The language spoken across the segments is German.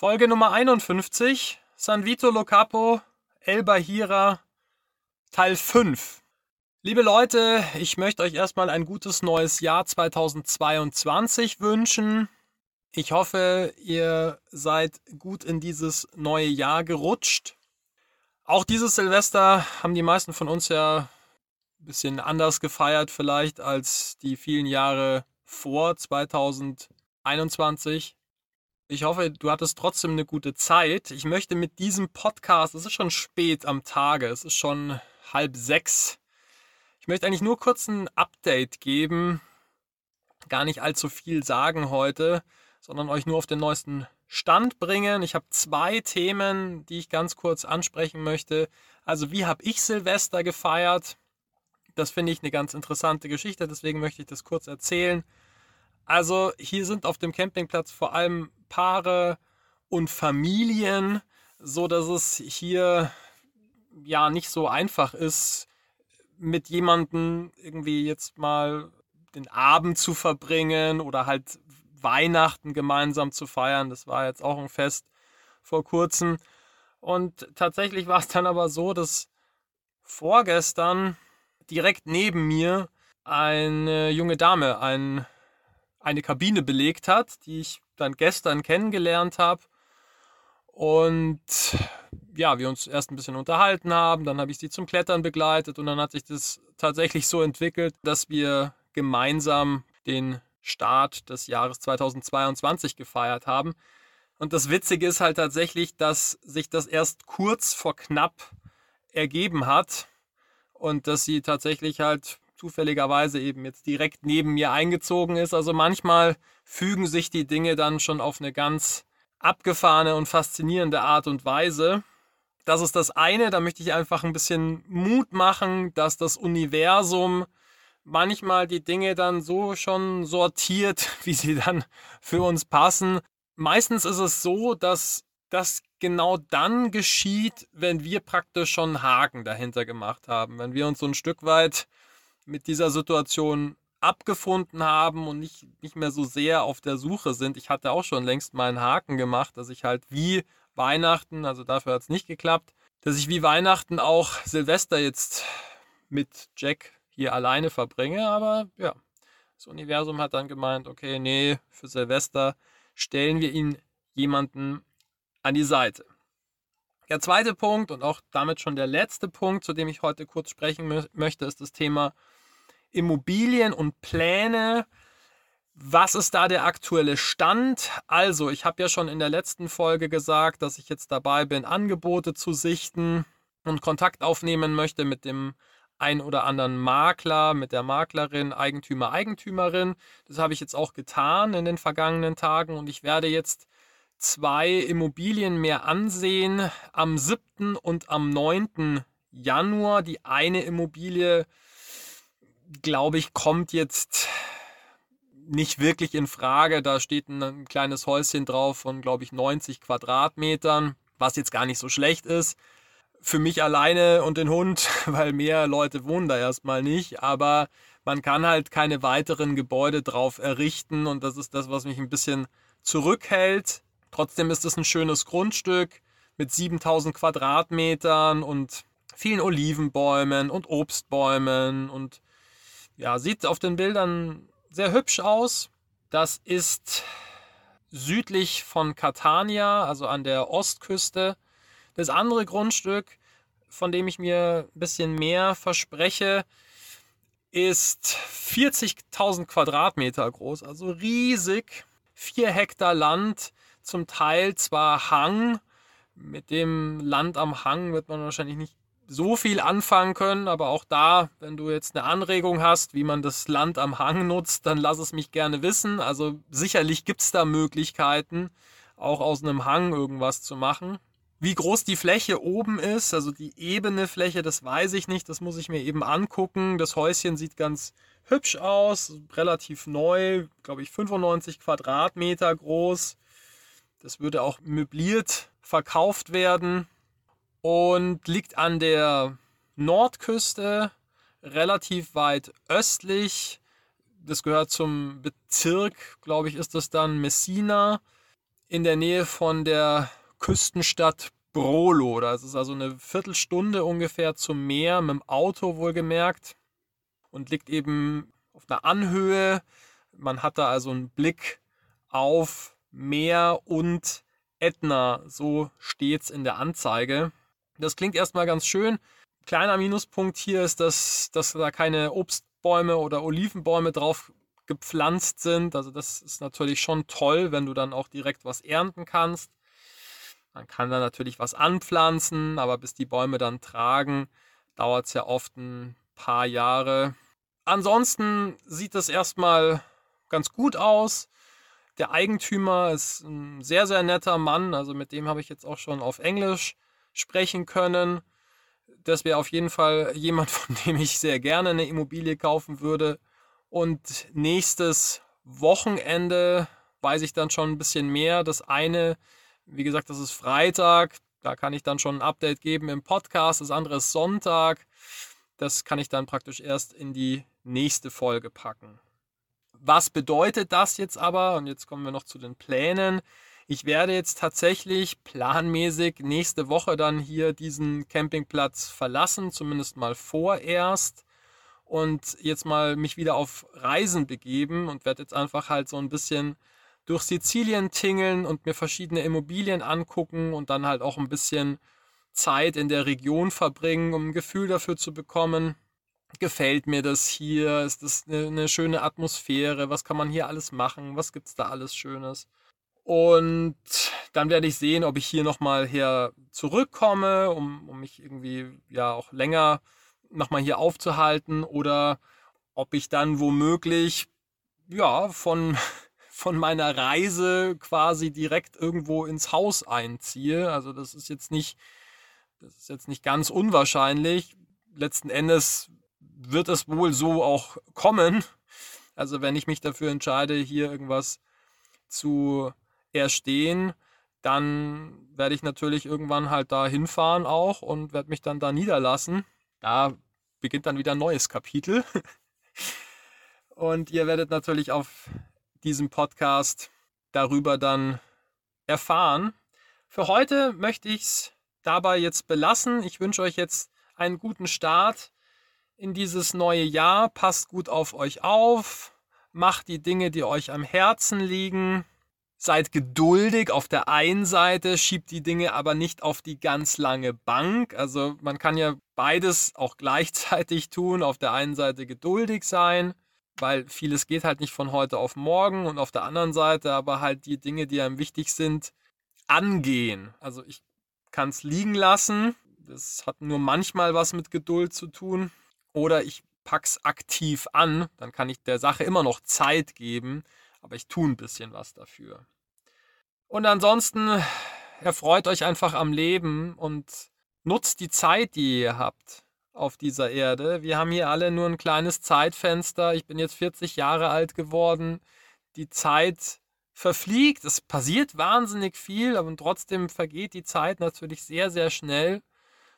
Folge Nummer 51, San Vito Lo Capo, El Bahira, Teil 5. Liebe Leute, ich möchte euch erstmal ein gutes neues Jahr 2022 wünschen. Ich hoffe, ihr seid gut in dieses neue Jahr gerutscht. Auch dieses Silvester haben die meisten von uns ja ein bisschen anders gefeiert vielleicht als die vielen Jahre vor 2021. Ich hoffe, du hattest trotzdem eine gute Zeit. Ich möchte mit diesem Podcast, es ist schon spät am Tage, es ist schon halb sechs. Ich möchte eigentlich nur kurz ein Update geben, gar nicht allzu viel sagen heute, sondern euch nur auf den neuesten Stand bringen. Ich habe zwei Themen, die ich ganz kurz ansprechen möchte. Also wie habe ich Silvester gefeiert? Das finde ich eine ganz interessante Geschichte, deswegen möchte ich das kurz erzählen. Also hier sind auf dem Campingplatz vor allem Paare und Familien, so dass es hier ja nicht so einfach ist, mit jemandem irgendwie jetzt mal den Abend zu verbringen oder halt Weihnachten gemeinsam zu feiern. Das war jetzt auch ein Fest vor kurzem. Und tatsächlich war es dann aber so, dass vorgestern direkt neben mir eine junge Dame ein eine Kabine belegt hat, die ich dann gestern kennengelernt habe. Und ja, wir uns erst ein bisschen unterhalten haben, dann habe ich sie zum Klettern begleitet und dann hat sich das tatsächlich so entwickelt, dass wir gemeinsam den Start des Jahres 2022 gefeiert haben. Und das Witzige ist halt tatsächlich, dass sich das erst kurz vor knapp ergeben hat und dass sie tatsächlich halt zufälligerweise eben jetzt direkt neben mir eingezogen ist. Also manchmal fügen sich die Dinge dann schon auf eine ganz abgefahrene und faszinierende Art und Weise. Das ist das eine, da möchte ich einfach ein bisschen Mut machen, dass das Universum manchmal die Dinge dann so schon sortiert, wie sie dann für uns passen. Meistens ist es so, dass das genau dann geschieht, wenn wir praktisch schon einen Haken dahinter gemacht haben, wenn wir uns so ein Stück weit mit dieser Situation abgefunden haben und nicht, nicht mehr so sehr auf der Suche sind. Ich hatte auch schon längst mal einen Haken gemacht, dass ich halt wie Weihnachten, also dafür hat es nicht geklappt, dass ich wie Weihnachten auch Silvester jetzt mit Jack hier alleine verbringe. Aber ja, das Universum hat dann gemeint, okay, nee, für Silvester stellen wir ihn jemanden an die Seite. Der zweite Punkt und auch damit schon der letzte Punkt, zu dem ich heute kurz sprechen möchte, ist das Thema Immobilien und Pläne. Was ist da der aktuelle Stand? Also, ich habe ja schon in der letzten Folge gesagt, dass ich jetzt dabei bin, Angebote zu sichten und Kontakt aufnehmen möchte mit dem ein oder anderen Makler, mit der Maklerin, Eigentümer, Eigentümerin. Das habe ich jetzt auch getan in den vergangenen Tagen und ich werde jetzt zwei Immobilien mehr ansehen am 7. und am 9. Januar. Die eine Immobilie glaube ich, kommt jetzt nicht wirklich in Frage. Da steht ein, kleines Häuschen drauf von, glaube ich, 90 Quadratmetern, was jetzt gar nicht so schlecht ist. Für mich alleine und den Hund, weil mehr Leute wohnen da erstmal nicht. Aber man kann halt keine weiteren Gebäude drauf errichten und das ist das, was mich ein bisschen zurückhält. Trotzdem ist es ein schönes Grundstück mit 7000 Quadratmetern und vielen Olivenbäumen und Obstbäumen und ja, sieht auf den Bildern sehr hübsch aus. Das ist südlich von Catania, also an der Ostküste. Das andere Grundstück, von dem ich mir ein bisschen mehr verspreche, ist 40.000 Quadratmeter groß, also riesig. Vier Hektar Land, zum Teil zwar Hang. Mit dem Land am Hang wird man wahrscheinlich nicht so viel anfangen können, aber auch da, wenn du jetzt eine Anregung hast, wie man das Land am Hang nutzt, dann lass es mich gerne wissen. Also sicherlich gibt es da Möglichkeiten, auch aus einem Hang irgendwas zu machen. Wie groß die Fläche oben ist, also die ebene Fläche, das weiß ich nicht, das muss ich mir eben angucken. Das Häuschen sieht ganz hübsch aus, relativ neu, glaube ich 95 Quadratmeter groß. Das würde auch möbliert verkauft werden und liegt an der Nordküste, relativ weit östlich. Das gehört zum Bezirk, glaube ich, ist das dann Messina. in der Nähe von der Küstenstadt Brolo. Das ist also eine Viertelstunde ungefähr zum Meer, mit dem Auto wohlgemerkt. Und liegt eben auf einer Anhöhe. Man hat da also einen Blick auf Meer und Ätna. So steht es in der Anzeige. Das klingt erstmal ganz schön. Kleiner Minuspunkt hier ist, dass, dass da keine Obstbäume oder Olivenbäume drauf gepflanzt sind. Also das ist natürlich schon toll, wenn du dann auch direkt was ernten kannst. Man kann da natürlich was anpflanzen, aber bis die Bäume dann tragen, dauert es ja oft ein paar Jahre. Ansonsten sieht das erstmal ganz gut aus. Der Eigentümer ist ein sehr, sehr netter Mann. Also mit dem habe ich jetzt auch schon auf Englisch sprechen können. Das wäre auf jeden Fall jemand, von dem ich sehr gerne eine Immobilie kaufen würde. Und nächstes Wochenende weiß ich dann schon ein bisschen mehr. Das eine wie gesagt, das ist Freitag. Da kann ich dann schon ein Update geben im Podcast. Das andere ist Sonntag. Das kann ich dann praktisch erst in die nächste Folge packen. Was bedeutet das jetzt aber? Und jetzt kommen wir noch zu den Plänen. Ich werde jetzt tatsächlich planmäßig nächste Woche dann hier diesen Campingplatz verlassen, zumindest mal vorerst. Und jetzt mal mich wieder auf Reisen begeben und werde jetzt einfach halt so ein bisschen durch Sizilien tingeln und mir verschiedene Immobilien angucken und dann halt auch ein bisschen Zeit in der Region verbringen, um ein Gefühl dafür zu bekommen. Gefällt mir das hier? Ist das eine, schöne Atmosphäre? Was kann man hier alles machen? Was gibt es da alles Schönes? Und dann werde ich sehen, ob ich hier nochmal her zurückkomme, um, um mich irgendwie ja auch länger nochmal hier aufzuhalten oder ob ich dann womöglich ja von von meiner Reise quasi direkt irgendwo ins Haus einziehe. Also das ist jetzt nicht, das ist jetzt nicht ganz unwahrscheinlich. Letzten Endes wird es wohl so auch kommen. Also wenn ich mich dafür entscheide, hier irgendwas zu erstehen, dann werde ich natürlich irgendwann halt da hinfahren auch und werde mich dann da niederlassen. Da beginnt dann wieder ein neues Kapitel. Und ihr werdet natürlich auf diesem Podcast darüber dann erfahren. Für heute möchte ich es dabei jetzt belassen. Ich wünsche euch jetzt einen guten Start in dieses neue Jahr. Passt gut auf euch auf. Macht die Dinge, die euch am Herzen liegen. Seid geduldig auf der einen Seite, schiebt die Dinge aber nicht auf die ganz lange Bank. Also man kann ja beides auch gleichzeitig tun. Auf der einen Seite geduldig sein weil vieles geht halt nicht von heute auf morgen und auf der anderen Seite aber halt die Dinge, die einem wichtig sind, angehen. Also ich kann es liegen lassen. Das hat nur manchmal was mit Geduld zu tun. Oder ich pack's aktiv an, dann kann ich der Sache immer noch Zeit geben, aber ich tue ein bisschen was dafür. Und ansonsten erfreut euch einfach am Leben und nutzt die Zeit, die ihr habt auf dieser Erde. Wir haben hier alle nur ein kleines Zeitfenster. Ich bin jetzt 40 Jahre alt geworden. Die Zeit verfliegt. Es passiert wahnsinnig viel, aber trotzdem vergeht die Zeit natürlich sehr, sehr schnell.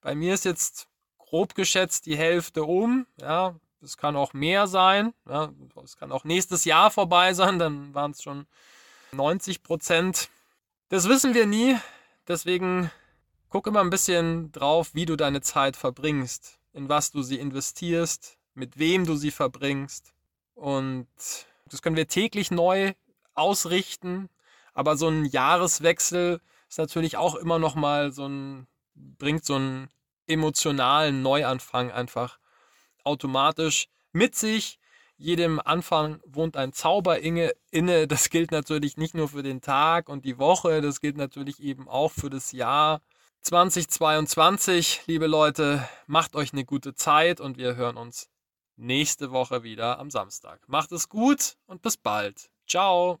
Bei mir ist jetzt grob geschätzt die Hälfte um. Ja, es kann auch mehr sein. Ja, es kann auch nächstes Jahr vorbei sein. Dann waren es schon 90 Prozent. Das wissen wir nie. Deswegen guck immer ein bisschen drauf, wie du deine Zeit verbringst in was du sie investierst, mit wem du sie verbringst. Und das können wir täglich neu ausrichten. Aber so ein Jahreswechsel ist natürlich auch immer noch mal so ein, bringt so einen emotionalen Neuanfang einfach automatisch mit sich. Jedem Anfang wohnt ein Zauber inne. Das gilt natürlich nicht nur für den Tag und die Woche, das gilt natürlich eben auch für das Jahr. 2022, liebe Leute, macht euch eine gute Zeit und wir hören uns nächste Woche wieder am Samstag. Macht es gut und bis bald. Ciao.